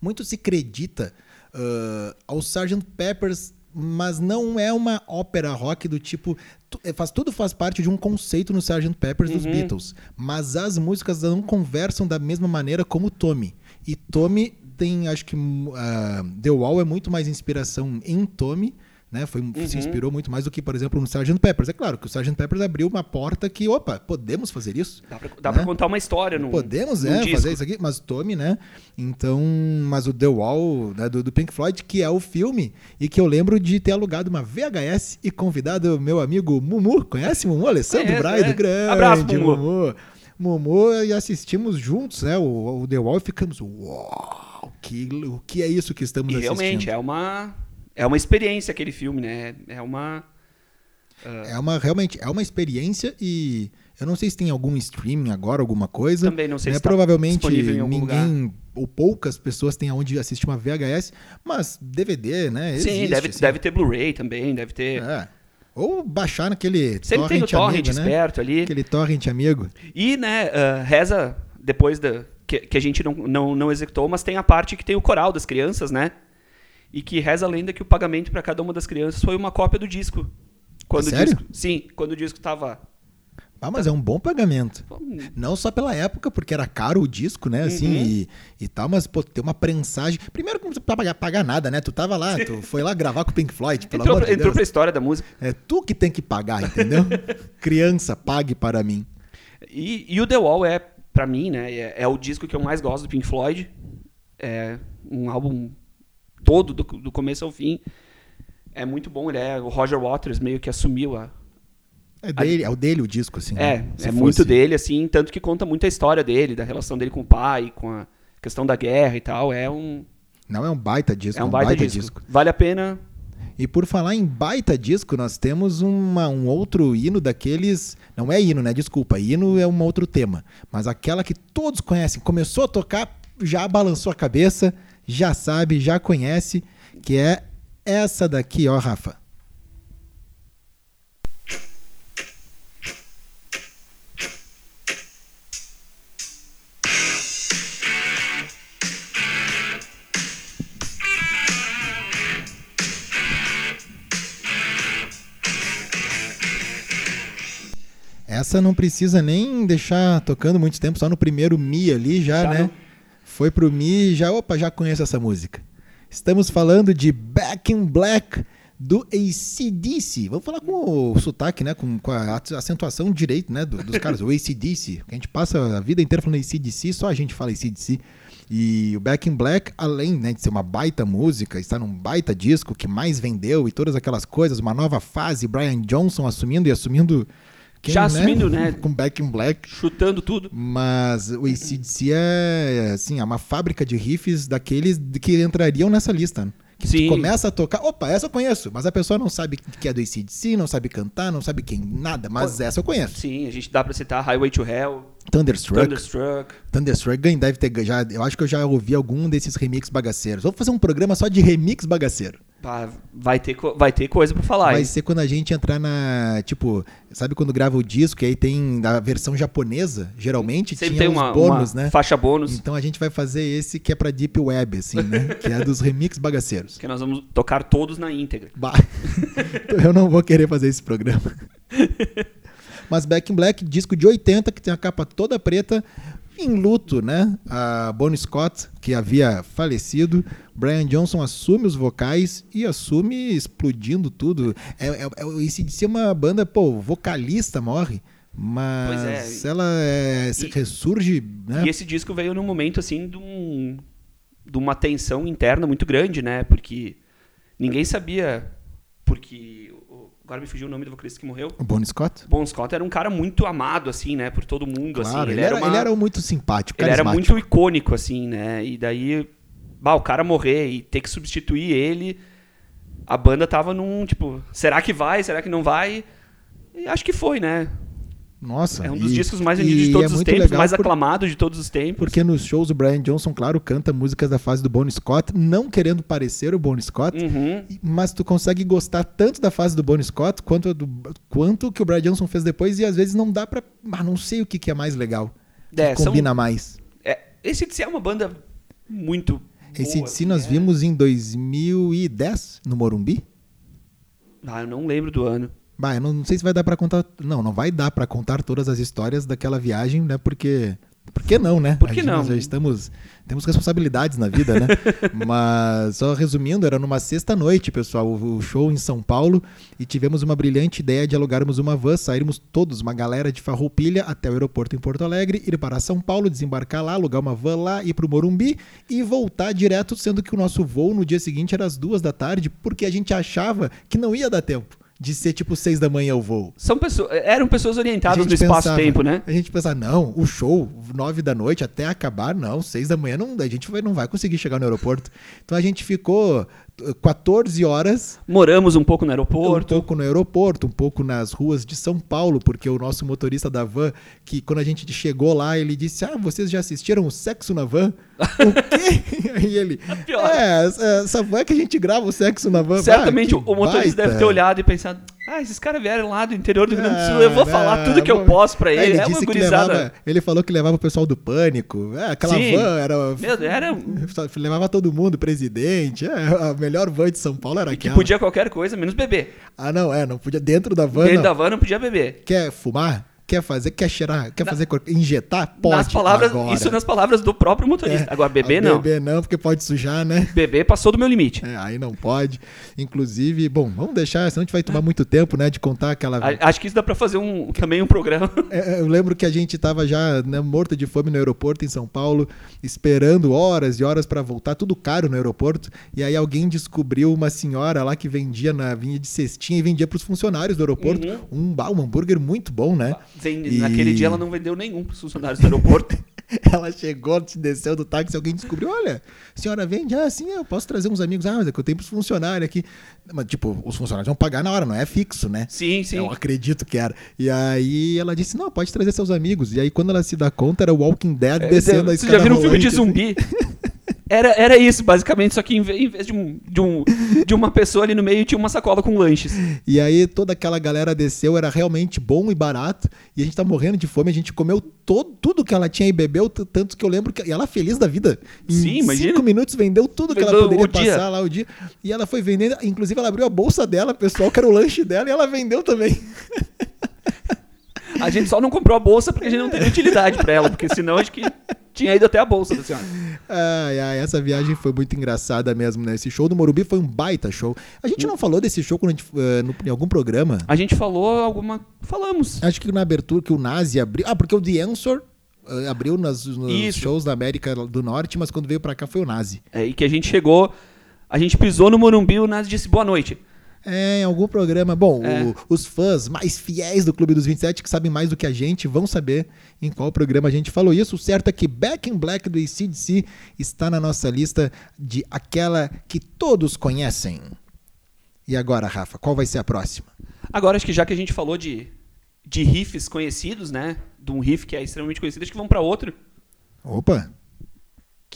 muito se acredita ah, ao Sgt. Peppers, mas não é uma ópera rock do tipo. tu- é, faz, tudo faz parte de um conceito no Sgt. Peppers dos Beatles. Mas as músicas não conversam da mesma maneira como Tommy. E Tommy tem, acho que. ah, The Wall é muito mais inspiração em Tommy Né? Foi,
Uhum.
Se inspirou muito mais do que, por exemplo, no Sgt. Peppers. É claro que o Sgt. Peppers abriu uma porta que, opa, podemos fazer isso?
Dá pra, dá
Né?
pra contar uma história no
Podemos,
num
é,
disco.
fazer isso aqui, mas tome, né? Então, mas o The Wall, né, do, do Pink Floyd, que é o filme, e que eu lembro de ter alugado uma VHS e convidado o meu amigo Mumu, conhece Mumu? Alessandro
Conheço,
Braido,
é.
grande
Abraço, Mumu.
Mumu. Mumu, e assistimos juntos, né, o, o The Wall, e ficamos, uau, que, o que é isso que estamos
E
assistindo?
realmente, é uma, é uma experiência aquele filme, né? É uma...
É uma, realmente, é uma experiência e eu não sei se tem algum streaming agora, alguma coisa.
Também não sei
né?
se tá
Provavelmente ninguém ou poucas pessoas têm aonde assistir uma VHS, mas DVD, né?
Sim,
existe,
deve,
assim.
deve ter Blu-ray também, deve ter...
É. Ou baixar naquele
Sempre tem o torrent
amigo, né?
esperto ali.
Aquele torrent amigo.
E, né, ah, reza depois da. Que, que a gente não, não, não executou, mas tem a parte que tem o coral das crianças, né? E que reza a lenda que o pagamento para cada uma das crianças foi uma cópia do disco. Quando o
sério?
disco. Sim, quando o disco tava.
Ah, mas é um bom pagamento. Não só pela época, porque era caro o disco, né? Assim,
Uhum.
e, e tal, mas, pô, ter uma prensagem. Primeiro que não precisa pagar, pagar nada, né? Tu tava lá, tu foi lá gravar com o Pink Floyd, pelo
Entrou,
amor de
entrou
Deus.
pra história da música.
É tu que tem que pagar, entendeu? Criança, pague para mim.
E, e o The Wall é, pra mim, né? É, é o disco que eu mais gosto do Pink Floyd. É um álbum todo, do, do começo ao fim. É muito bom, ele é. O Roger Waters meio que assumiu a,
É, dele, é o dele o disco, assim.
É,
né?
É
fosse-
muito dele, assim, tanto que conta muito a história dele, da relação dele com o pai, com a questão da guerra e tal. É um,
Não é um baita disco,
é um baita, disco. Vale a pena.
E por falar em baita disco, nós temos uma- um outro hino daqueles. Não é hino, né? Desculpa. Hino é um outro tema. Mas aquela que todos conhecem. Começou a tocar, já balançou a cabeça, já sabe, já conhece, que é essa daqui, ó, Rafa. Essa não precisa nem deixar tocando muito tempo, só no primeiro Mi ali já,
Já
né?
não.
Foi pro Mi, já, opa, já conheço essa música. Estamos falando de Back in Black do ACDC. Vamos falar com o sotaque, né? Com, com a acentuação direito, né? do- dos caras, o ACDC. A gente passa a vida inteira falando ACDC, só a gente fala ACDC. E o Back in Black, além né, de ser uma baita música, está num baita disco que mais vendeu e todas aquelas coisas, uma nova fase, Brian Johnson assumindo e assumindo.
Já assumindo, né?
Com Back in Black.
Chutando tudo.
Mas o ACDC é, assim, é uma fábrica de riffs daqueles que entrariam nessa lista. né? Que
Sim.
começa a tocar, opa, essa eu conheço, mas a pessoa não sabe que é do ACDC, não sabe cantar, não sabe quem, nada, mas essa eu conheço.
Sim, a gente dá pra citar Highway to Hell,
Thunderstruck.
Thunderstruck.
Thunderstruck deve ter já, eu acho que eu já ouvi algum desses remix bagaceiros. Vamos fazer um programa só de remix bagaceiro.
Pá, vai, ter, vai ter coisa pra falar.
Vai
hein?
ser quando a gente entrar na, tipo, sabe quando grava o disco e aí tem a versão japonesa, geralmente
Sempre
tinha
tem uma,
bônus,
uma
né?
faixa bônus
Então a gente vai fazer esse que é pra Deep Web, assim, né? que é dos remix bagaceiros.
que nós vamos tocar todos na íntegra.
Bah. Eu não vou querer fazer esse programa. Mas Back in Black, disco de 80, que tem a capa toda preta, em luto, né? A Bonnie Scott, que havia falecido. Brian Johnson assume os vocais e assume explodindo tudo. É, é, é, o ACDC é uma banda, pô, vocalista morre. Mas
é.
ela é, se
E-
ressurge, né?
E esse disco veio num momento assim de, um, de uma tensão interna muito grande, né? Porque ninguém sabia. Porque. O- Agora me fugiu o nome do vocalista que morreu.
O Bonnie Scott?
Bon Scott era um cara muito amado, assim, né? Por todo mundo,
Claro,
assim.
ele, era,
uma-
ele era muito simpático,
ele era muito icônico, assim, né? E daí, bah, o cara morrer e ter que substituir ele, a banda tava num, tipo, será que vai? Será que não vai? E acho que foi, né?
Nossa.
É um dos
e-
discos mais vendidos de todos
é
os tempos, mais
por-
aclamados de todos os tempos.
Porque nos shows o Brian Johnson, claro, canta músicas da fase do Bon Scott, não querendo parecer o Bon Scott,
Uhum.
mas tu consegue gostar tanto da fase do Bon Scott quanto do quanto que o Brian Johnson fez depois e às vezes não dá pra. Ah, não sei o que, que é mais legal.
É, são-
combina mais.
É, esse DC é uma banda muito.
Esse DC nós
né?
vimos em 2010 no Morumbi.
Ah, eu não lembro do ano.
Bah, eu não, não sei se vai dar pra contar. Não, não vai dar pra contar todas as histórias daquela viagem, né? Porque Por que não, né?
Por que
gente-
não?
Nós já estamos. Temos responsabilidades na vida, né? Mas, só resumindo, era numa sexta-noite, pessoal, o o show em São Paulo, e tivemos uma brilhante ideia de alugarmos uma van, sairmos todos, uma galera de Farroupilha, até o aeroporto em Porto Alegre, ir para São Paulo, desembarcar lá, alugar uma van lá, ir pro Morumbi e voltar direto, sendo que o nosso voo no dia seguinte era às duas da tarde, porque a gente achava que não ia dar tempo de ser tipo seis da manhã o voo.
São pessoas, eram pessoas orientadas no espaço-tempo, né?
A gente pensava, não, o show, nove da noite até acabar, não, seis da manhã, não, a gente vai, não vai conseguir chegar no aeroporto. Então a gente ficou 14 horas,
Moramos um pouco no
um
aeroporto.
pouco no aeroporto, um pouco nas ruas de São Paulo, porque o nosso motorista da van, que quando a gente chegou lá, ele disse, ah, vocês já assistiram o Sexo na Van? o quê? Aí ele,
pior.
é, essa- van que a gente grava o Sexo na Van.
Certamente
Ah,
o motorista
baita."
deve ter olhado e pensado: ah, esses caras vieram lá do interior do Rio Grande do Sul, eu vou falar tudo que eu posso pra
É,
ele.
Ele
é
disse que levava, ele falou que levava o pessoal do pânico. É, aquela
Sim.
van era.
Meu, era.
Levava todo mundo, presidente. É, a melhor van de São Paulo era
Que
aquela.
podia qualquer coisa, menos beber.
Ah, não, é, não podia dentro da van.
Dentro
não.
da van não podia beber.
Quer fumar? Quer fazer? Quer cheirar? Quer fazer cor- injetar? Pode.
nas palavras,
agora.
isso nas palavras do próprio motorista.
É,
Agora, beber não.
Beber não, porque pode sujar, né?
Beber passou do meu limite.
É, aí não pode. Inclusive, bom, vamos deixar, senão a gente vai tomar muito tempo, né, de contar aquela.
A- Acho que isso dá pra fazer um, também um programa.
É, Eu lembro que a gente tava já né, morto de fome no aeroporto em São Paulo, esperando horas e horas para voltar, tudo caro no aeroporto. E aí alguém descobriu uma senhora lá que vendia na vinha de cestinha e vendia para os funcionários do aeroporto um, ba- um hambúrguer muito bom, né?
Zen-
E-
Naquele dia ela não vendeu nenhum pros funcionários do aeroporto.
Ela chegou, desceu do táxi, alguém descobriu, olha, a senhora vende? Ah, sim, eu posso trazer uns amigos. Ah, mas é que eu tenho pros funcionários aqui. Mas, tipo, os funcionários vão pagar na hora, não é fixo, né?
Sim, sim.
Eu acredito que era. E aí ela disse, não, pode trazer seus amigos. E aí quando ela se dá conta, era o Walking Dead descendo a
Você
escada
já viu um filme de
rolante, assim.
Era, era isso, basicamente, só que em ve- em vez de, um, de, um, de uma pessoa ali no meio, tinha uma sacola com lanches.
E aí toda aquela galera desceu, era realmente bom e barato. E a gente tá morrendo de fome, a gente comeu todo, tudo que ela tinha e bebeu, tanto que eu lembro que e ela feliz da vida. Em
Sim, imagina.
cinco minutos vendeu tudo que ela
Vendeu
poderia
o dia.
passar lá o dia. E ela foi vendendo, inclusive ela abriu a bolsa dela, pessoal, que era o lanche dela, e ela vendeu também.
A gente só não comprou a bolsa porque a gente não teria utilidade pra ela, porque senão acho que tinha ido até a bolsa da senhora.
Ai, ai, essa viagem foi muito engraçada mesmo, né? Esse show do Morumbi foi um baita show. A gente não falou desse show quando a gente, eh, no- em algum programa?
A gente falou alguma. Falamos.
Acho que na abertura que o Nazi abriu. Ah, porque o The Answer eh, abriu nas, nos
Isso.
shows da América do Norte, mas quando veio pra cá foi o Nazi.
É, e que a gente chegou. A gente pisou no Morumbi e o Nazi disse boa noite.
É, em algum programa. Bom,
É.
o- os fãs mais fiéis do Clube dos 27, que sabem mais do que a gente, vão saber em qual programa a gente falou isso. O certo é que Back in Black do ACDC está na nossa lista de aquela que todos conhecem. E agora, Rafa, qual vai ser a próxima?
Agora, acho que já que a gente falou de, de riffs conhecidos, né? De um riff que é extremamente conhecido, acho que vamos pra outro.
Opa!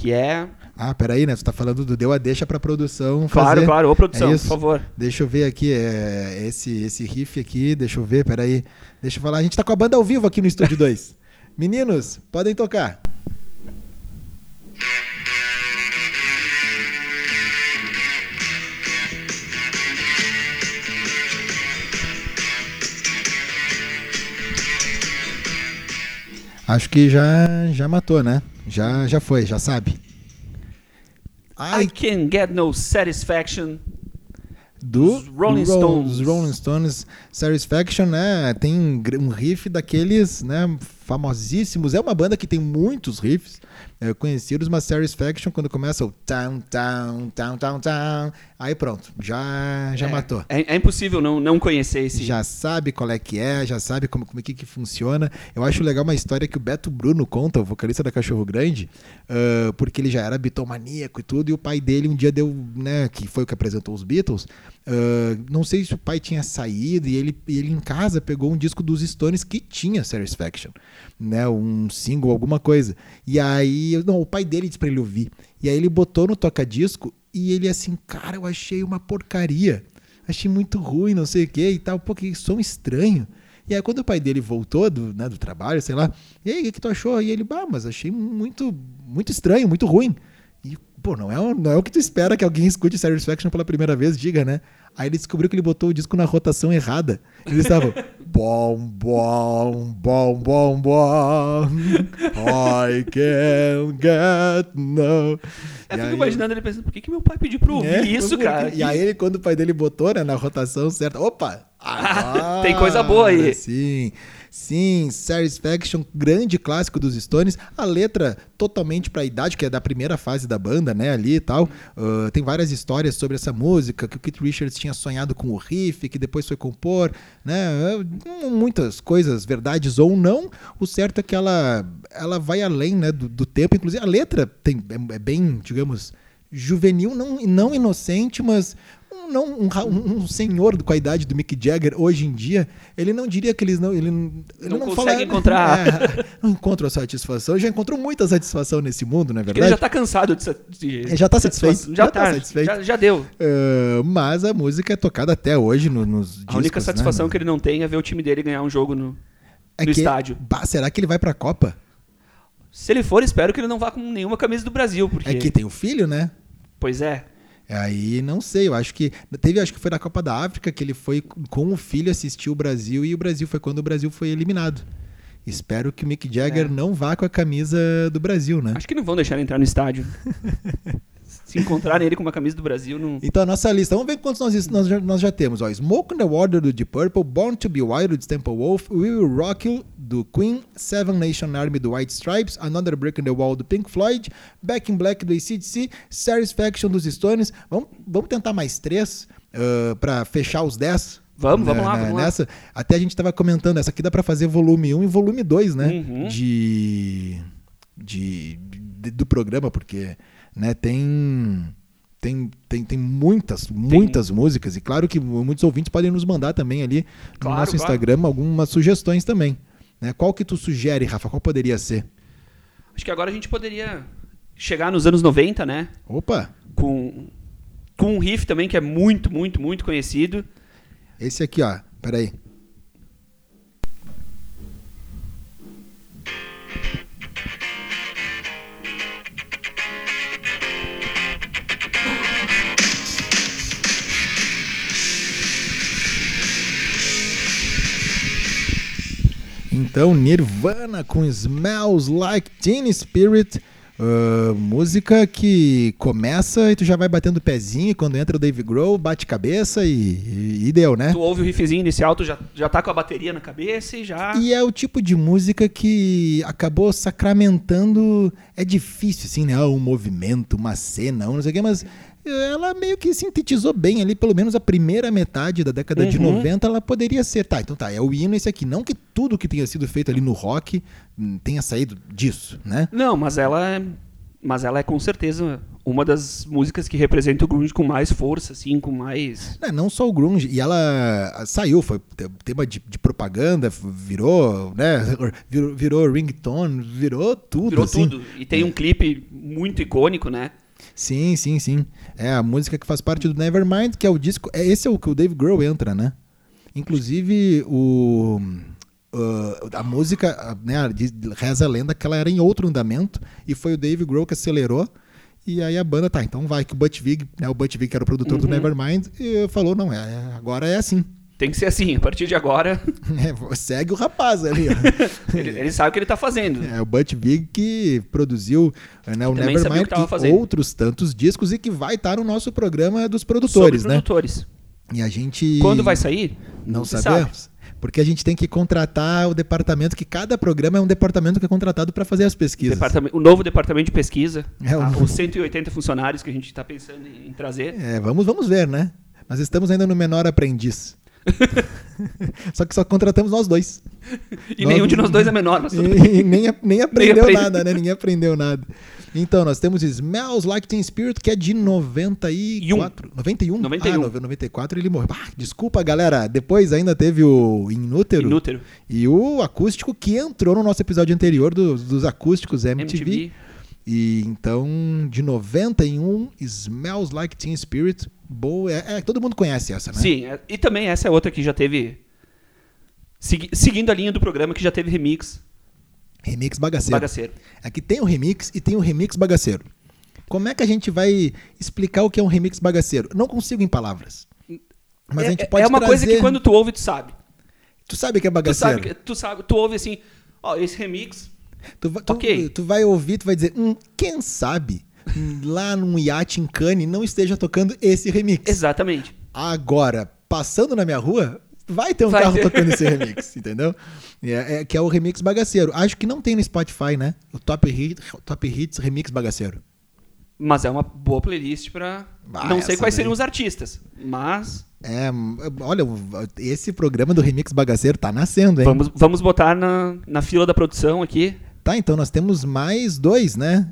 Que é.
Ah, peraí, né? Você tá falando do Deu a Deixa pra produção
Claro,
fazer.
claro. Ô, produção,
É
por favor.
Deixa eu ver aqui, é, esse, esse riff aqui, deixa eu ver, peraí. Deixa eu falar, a gente tá com a banda ao vivo aqui no Estúdio 2. Meninos, podem tocar. Acho que já, já matou, né? Já, já foi, já sabe.
I can get no satisfaction.
do
Rolling
Ro-
Stones.
Os Rolling Stones Satisfaction, né? Tem um um riff daqueles, né? Famosíssimos. É uma banda que tem muitos riffs é, conhecidos, mas Satisfaction, quando começa o town, town, town, town, town, aí pronto, já, já
É,
matou.
É, é impossível não, não conhecer esse.
Já sabe qual é que é, já sabe como, como é que, que funciona. Eu acho legal uma história que o Beto Bruno conta, o vocalista da Cachorro Grande, ah, porque ele já era bitomaníaco e tudo, e o pai dele um dia deu, né, que foi o que apresentou os Beatles, ah, não sei se o pai tinha saído e ele, ele em casa pegou um disco dos Stones que tinha Satisfaction, né, um single, alguma coisa. E aí, não, o pai dele disse pra ele ouvir. E aí ele botou no toca-disco e ele assim, cara, eu achei uma porcaria achei muito ruim, não sei o que e tal, pô, que som estranho. E aí quando o pai dele voltou do, né, do trabalho, sei lá, e aí, o que, que tu achou? E ele, bah, mas achei muito, muito estranho, muito ruim. E, pô, não é, o- não é o que tu espera que alguém escute Satisfaction pela primeira vez, diga, né? Aí ele descobriu que ele botou o disco na rotação errada. Eles estavam bom, bom, bom, bom, bom. I can't get no.
Eu
E
fico
aí-
imaginando ele pensando, por que, que meu pai pediu pra ouvir
É,
isso, cara?
E aí, ele, quando o pai dele botou né, na rotação certa, opa!
Tem coisa boa aí.
Sim, sim, Satisfaction, grande clássico dos Stones. A letra totalmente pra idade, que é da primeira fase da banda, né, ali e tal. Ah, tem várias histórias sobre essa música, que o Keith Richards tinha sonhado com o riff, que depois foi compor, né? ah, Muitas coisas, verdades ou não. O certo é que ela, ela vai além né, do, do tempo. Inclusive, a letra tem, é, é bem, digamos, juvenil, não, não inocente, mas não, um, um- senhor com a idade do Mick Jagger hoje em dia, ele não diria que eles não. Ele, não- ele
Não
não,
consegue
fala,
encontrar.
É, não encontra a satisfação. Já encontrou muita satisfação nesse mundo, não é verdade?
ele já tá cansado de, de
Ele já tá satisfeito.
Já,
Já tá
tá,
satisfeito.
Já, já deu.
Ah, mas a música é tocada até hoje no- nos discos.
A única satisfação
né?
que ele não tem é ver o time dele ganhar um jogo no,
é
no
que-
estádio.
Bah, será que ele vai pra Copa?
Se ele for, espero que ele não vá com nenhuma camisa do Brasil, porque...
É que tem o filho, né?
Pois é.
Aí não sei, eu acho que teve, acho que foi na Copa da África que ele foi com o filho assistir o Brasil e o Brasil foi quando o Brasil foi eliminado. Espero que o Mick Jagger
É.
não vá com a camisa do Brasil, né?
Acho que não vão deixar ele entrar no estádio. Se encontrarem ele com uma camisa do Brasil, não...
Então a nossa lista, vamos ver quantos nós, nós, já, nós já temos. Ó, Smoke on the Water do Deep Purple, Born to Be Wild do Temple Wolf, We Will Rock You do Queen, Seven Nation Army do White Stripes, Another Break in the Wall do Pink Floyd, Back in Black do ACDC, Satisfaction dos Stones. Vamos, vamos tentar mais três uh, para fechar os dez.
Vamos,
né,
vamos lá,
né,
vamos lá.
nessa. Até a gente tava comentando, essa aqui dá para fazer volume 1 e volume 2, né?
Uhum.
De, de, de- do programa, porque né, tem tem, tem, tem muitas, muitas músicas. E claro que muitos ouvintes podem nos mandar também ali no
Claro,
nosso
claro.
Instagram algumas sugestões também. Né? Qual que tu sugere, Rafa? Qual poderia ser?
Acho que agora a gente poderia chegar nos anos 90, né?
Opa,
Com, com um riff também que é muito, muito, muito conhecido.
esse aqui, ó. Peraí. Então, Nirvana com Smells Like Teen Spirit. ah, música que começa e tu já vai batendo o pezinho. e Quando entra o Dave Grohl, bate cabeça e, e- e deu, né?
Tu ouve o riffzinho inicial, tu já, já tá com a bateria na cabeça e já...
E é o tipo de música que acabou sacramentando. É difícil, assim, né? Um movimento, uma cena, um não sei o quê, mas ela meio que sintetizou bem ali, pelo menos a primeira metade da década de
Uhum.
90, ela poderia ser. Tá, então tá, é o hino esse aqui. Não que tudo que tenha sido feito ali no rock hum, tenha saído disso, né?
Não, mas ela é... Mas ela é com certeza uma das músicas que representa o grunge com mais força, assim, com mais...
É, não só o grunge, e ela saiu, foi te- tema de, de propaganda, virou, né, virou, virou ringtone, virou tudo,
Virou
assim.
tudo. E tem um clipe muito icônico, né?
Sim, sim, sim. É a música que faz parte do Nevermind, que é o disco. É, esse é o que o Dave Grohl entra, né? Inclusive, o. uh, a música, né, reza a lenda que ela era em outro andamento e foi o Dave Grohl que acelerou. E aí a banda, tá, então vai, que o Butch Vig, né, o Butch Vig que era o produtor do
Uhum.
Nevermind, e falou, não, é, agora é assim.
Tem que ser assim, a partir de agora,
É, segue o rapaz ali. ó.
ele, ele sabe o que ele tá fazendo.
É o Butch Vig que produziu né, o Nevermind e outros tantos discos e que vai estar no nosso programa dos
Sobre
produtores, né?
produtores.
E a gente.
Quando vai sair?
Não
se
sabemos. Porque a gente tem que contratar o departamento, que cada programa é um departamento que é contratado para fazer as pesquisas.
Departamento- o novo departamento de pesquisa,
É, o
os 180 funcionários que a gente está pensando em, em trazer.
É, vamos, vamos ver, né? Mas estamos ainda no menor aprendiz. só que só contratamos nós dois.
E
Nós-
nenhum de nós dois é menor, mas tudo bem.
E, nem, nem aprendeu
aprende.
nada, né? Ninguém aprendeu nada. Então, nós temos Smells Like Teen Spirit, que é de 94. 91?
91.
Ah, no- 94 ele morreu. Ah, desculpa, galera. Depois ainda teve o Inútero.
Inútero.
E o acústico que entrou no nosso episódio anterior dos, dos acústicos MTV.
MTV.
E então, de 91, Smells Like Teen Spirit. Boa. É, é, todo mundo conhece essa, né?
Sim, é- e também essa é outra que já teve. segui- seguindo a linha do programa, que já teve remix
Remix bagaceiro.
bagaceiro.
Aqui tem o remix e tem o remix bagaceiro. Como é que a gente vai explicar o que é um remix bagaceiro? Não consigo em palavras. Mas
é,
a gente pode
é uma coisa
trazer-
que quando tu ouve, tu sabe.
Tu sabe que é
Tu
bagaceiro.
sabe, que- tu sabe, tu ouve assim, ó, esse remix.
Tu, tu-
Ok.
tu vai ouvir, tu vai dizer, hum, quem sabe lá num iate em Cannes não esteja tocando esse remix.
Exatamente.
Agora, passando na minha rua, vai ter um
Vai
carro
ter.
tocando esse remix, entendeu? É, é- que é o remix bagaceiro. Acho que não tem no Spotify, né? O Top, Hit, Top Hits Remix Bagaceiro.
Mas é uma boa playlist pra.
Ah,
não sei quais
daí.
seriam os artistas, mas
É, olha, esse programa do Remix Bagaceiro tá nascendo, hein?
vamos, vamos botar na, na fila da produção aqui.
Tá, então nós temos mais dois, né?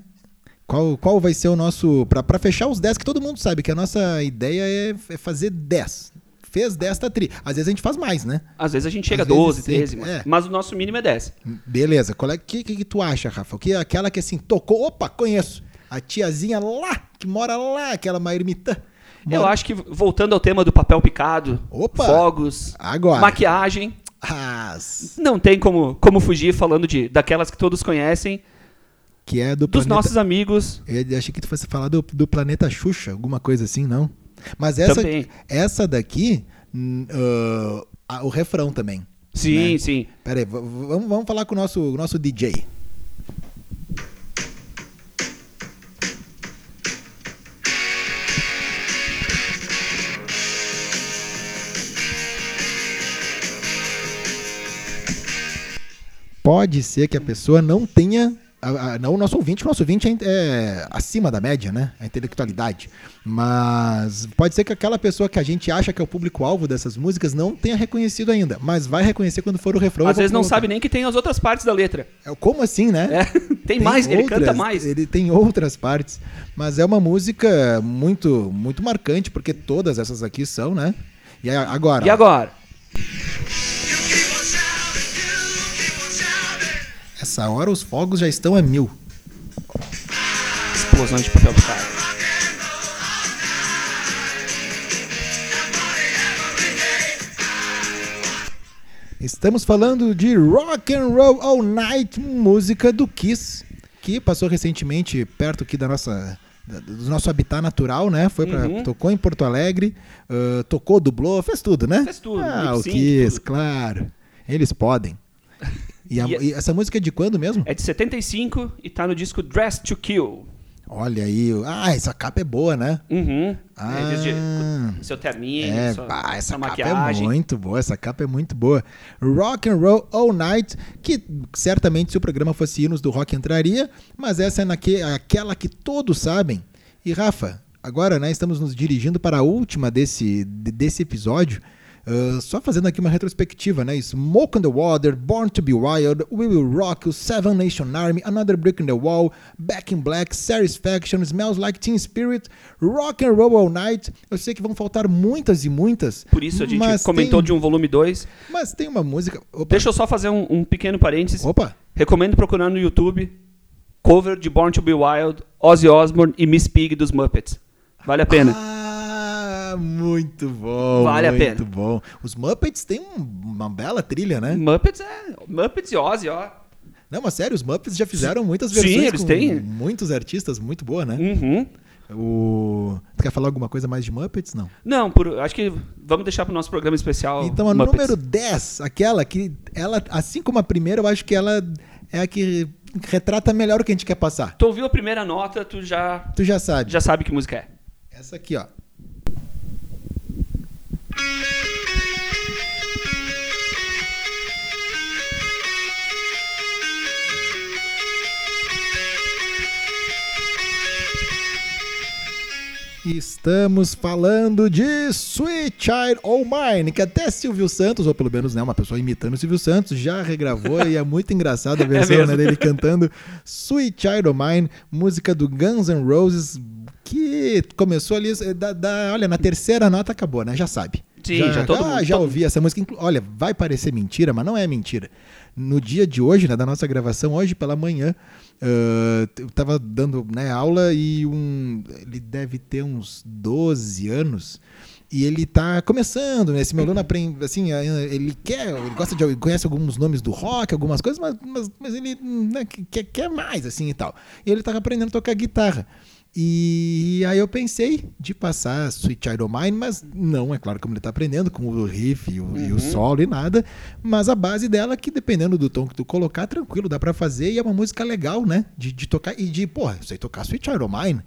Qual, qual vai ser o nosso. Pra fechar os 10, que todo mundo sabe que a nossa ideia é, é fazer 10. Fez 10, tá tri. Às vezes a gente faz mais, né?
Às vezes a gente chega a
Às vezes
12,
sim,
13, mas,
é.
mas o nosso mínimo é 10.
Beleza. Qual é que, que, que tu acha, Rafa? O que aquela que assim tocou? Opa, conheço. A tiazinha lá, que mora lá, aquela Mairmitã.
Eu acho que, voltando ao tema do papel picado,
Opa!
fogos,
Agora.
maquiagem,
Ah, s-
não tem como, como fugir falando de daquelas que todos conhecem,
que é do
dos
planeta.
nossos amigos.
Eu achei que tu fosse falar do, do planeta Xuxa, alguma coisa assim, não? Mas essa,
Também.
essa daqui, ah, o refrão também.
Sim,
Né?
sim.
Pera aí, vamos, vamos falar com o nosso, o nosso DJ. Pode ser que a pessoa não tenha. A- a- não o nosso ouvinte, o nosso ouvinte é, é acima da média, né? A intelectualidade. Mas pode ser que aquela pessoa que a gente acha que é o público-alvo dessas músicas não tenha reconhecido ainda. Mas vai reconhecer quando for o refrão.
Às vezes não sabe nem que tem as outras partes da letra.
É, Como assim, né?
É, tem, mais, ele
outras-
canta mais.
Ele tem outras partes. Mas é uma música muito, muito marcante, porque todas essas aqui são, né? E agora.
E agora?
You
Essa hora os fogos já estão a mil.
Explosão de papel picado.
Estamos falando de Rock and Roll All Night, música do Kiss, que passou recentemente perto aqui da nossa do nosso habitat natural, né? Foi para
Uhum.
tocou em Porto Alegre, ah, tocou, dublou, fez tudo, né?
Fez tudo,
Ah, o Kiss,
tudo.
claro. Eles podem. E, a-
E-
e essa música é de quando mesmo?
É de 75 e tá no disco Dress to Kill.
Olha aí. Ah, essa capa é boa, né?
Uhum.
Ah.
Eles de- seu terninho,
É,
sua,
ah, essa
sua
capa
maquiagem.
é muito boa, essa capa é muito boa. Rock and Roll All Night, que certamente se o programa fosse hinos do rock entraria, mas essa é naque, aquela que todos sabem. E Rafa, agora né, estamos nos dirigindo para a última desse, de- desse episódio. Ah, só fazendo aqui uma retrospectiva, né? Smoke on the Water, Born to be Wild, We Will Rock You, Seven Nation Army, Another Brick in the Wall, Back in Black, Satisfaction, Smells Like Teen Spirit, Rock and Roll All Night. Eu sei que vão faltar muitas e muitas.
Por isso a gente comentou
tem,
de um volume 2.
Mas tem uma música. Opa,
Deixa eu só fazer um, um pequeno parênteses.
opa.
Recomendo procurar no YouTube cover de Born to be Wild, Ozzy Osbourne e Miss Pig dos Muppets. Vale a pena.
Ah, muito bom.
Vale a
muito
pena.
bom. Os Muppets têm um- uma bela trilha, né?
Muppets é. Muppets e Ozzy, ó.
Não, mas sério, os Muppets já fizeram muitas
Sim,
versões
eles
com
têm.
muitos artistas, muito boa, né?
Uhum.
O... Tu quer falar alguma coisa mais de Muppets? Não.
Não, por- acho que vamos deixar pro nosso programa especial.
Então a
Muppets.
número 10, aquela que ela, assim como a primeira, eu acho que ela é a que retrata melhor o que a gente quer passar.
Tu ouviu a primeira nota, tu já,
Tu já sabe.
já sabe que música é.
Essa aqui, ó. Estamos falando de Sweet Child O' Mine, que até Silvio Santos, ou pelo menos né, uma pessoa imitando Silvio Santos, já regravou e é muito engraçada a versão
mesmo.
né, dele cantando Sweet Child O' Mine, música do Guns N' Roses, que começou ali, eh, da, da- olha, na terceira nota acabou, né? Já sabe.
Sim, já todo
ah,
mundo-
já
todo-
ouvi essa música. Olha, vai parecer mentira, mas não é mentira. No dia de hoje, né, da nossa gravação, hoje pela manhã, ah, eu tava dando né, aula e um, ele deve ter uns 12 anos. E ele tá começando, né? Esse meu aluno aprende, assim, ele quer, ele gosta de, conhece alguns nomes do rock, algumas coisas, mas, mas, mas ele né, quer, quer mais, assim, e tal. E ele tava aprendendo a tocar guitarra. E aí eu pensei de passar Sweet Child O' Mine, mas não, é claro como ele tá aprendendo, com o riff e o, e o solo e nada, mas a base dela que dependendo do tom que tu colocar, tranquilo, dá pra fazer e é uma música legal, né? De, de tocar e de, porra, eu sei tocar Sweet Child O' Mine,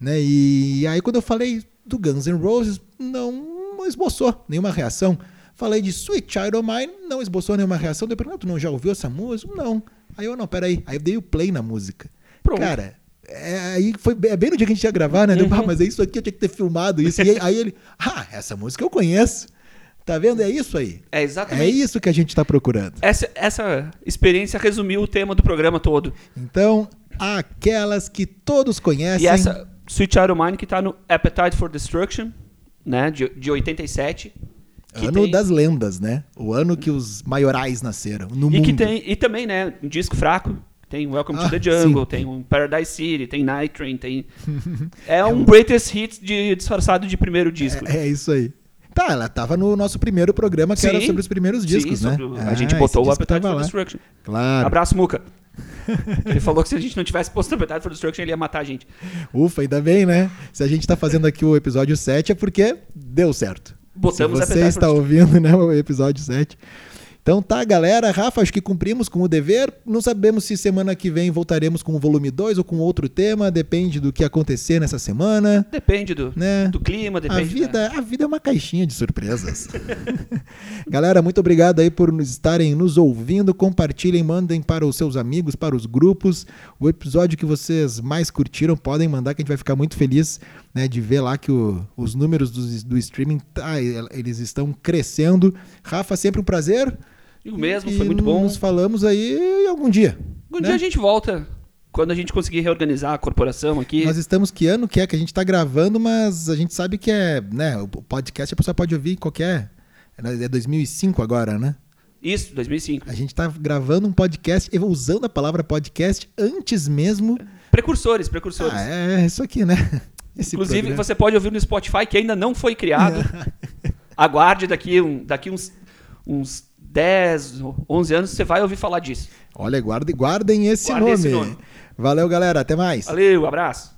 né? E aí quando eu falei do Guns N' Roses, não esboçou nenhuma reação. Falei de Sweet Child O' Mine, não esboçou nenhuma reação. Depois, não, tu não já ouviu essa música? Não. Aí eu, não, peraí. Aí eu dei o play na música.
Pronto.
Cara, é, aí foi bem- é bem no dia que a gente ia gravar, né? Deu, "Ah, mas é isso aqui, eu tinha que ter filmado isso. E aí, aí ele, ah, essa música eu conheço. Tá vendo? É isso aí.
É
É
exatamente.
isso que a gente tá procurando.
Essa, essa experiência resumiu o tema do programa todo.
Então, aquelas que todos conhecem.
E essa Sweet Child O' Mine que tá no Appetite for Destruction, né? De, de 87. que
Ano
tem-
das lendas, né? O ano que os maiorais nasceram no
E
mundo.
que tem. E também, né? Um disco fraco. Tem Welcome
Ah,
to the Jungle,
sim.
tem um Paradise City, tem Night Train, tem. é um greatest hits de, disfarçado de primeiro disco.
É, é isso aí. Tá, ela tava no nosso primeiro programa que era
Sim.
sobre os primeiros discos,
Sim,
né?
o-
Ah,
a gente botou o Appetite for
lá.
Destruction.
Claro.
Abraço, Muca. Ele falou que se a gente não tivesse posto Appetite for Destruction, ele ia matar a gente.
Ufa, ainda bem, né? Se a gente tá fazendo aqui o episódio 7 é porque deu certo.
Botamos
Se você está ouvindo, né, o episódio 7. Então tá, galera. Rafa, acho que cumprimos com o dever. Não sabemos se semana que vem voltaremos com o volume 2 ou com outro tema. Depende do que acontecer nessa semana.
Depende do,
Né?
do clima,
A
depende.
vida, a vida é uma caixinha de surpresas. Galera, muito obrigado aí por nos estarem nos ouvindo. Compartilhem, mandem para os seus amigos, para os grupos. O episódio que vocês mais curtiram, podem mandar, que a gente vai ficar muito feliz né, de ver lá que o- os números do, do streaming, tá, eles estão crescendo. Rafa, sempre um prazer.
Da... O mesmo,
E
foi muito bom.
Nos falamos aí algum dia.
Um
né?
dia a gente volta. Quando a gente conseguir reorganizar a corporação aqui.
Nós estamos que ano que é que a gente está gravando, mas a gente sabe que é, né, o podcast a pessoa pode ouvir em qualquer é 2005 agora, né?
Isso, 2005.
A gente tá gravando um podcast, usando a palavra podcast antes mesmo.
Precursores, precursores.
Ah, é isso aqui, né? Esse
Inclusive,
programa.
você pode ouvir no Spotify, que ainda não foi criado. Aguarde daqui, um, daqui uns, uns 10, 11 anos, você vai ouvir falar disso.
Olha, guardem, guardem esse
Guardem
nome.
esse nome.
Valeu, galera. Até mais.
Valeu, abraço.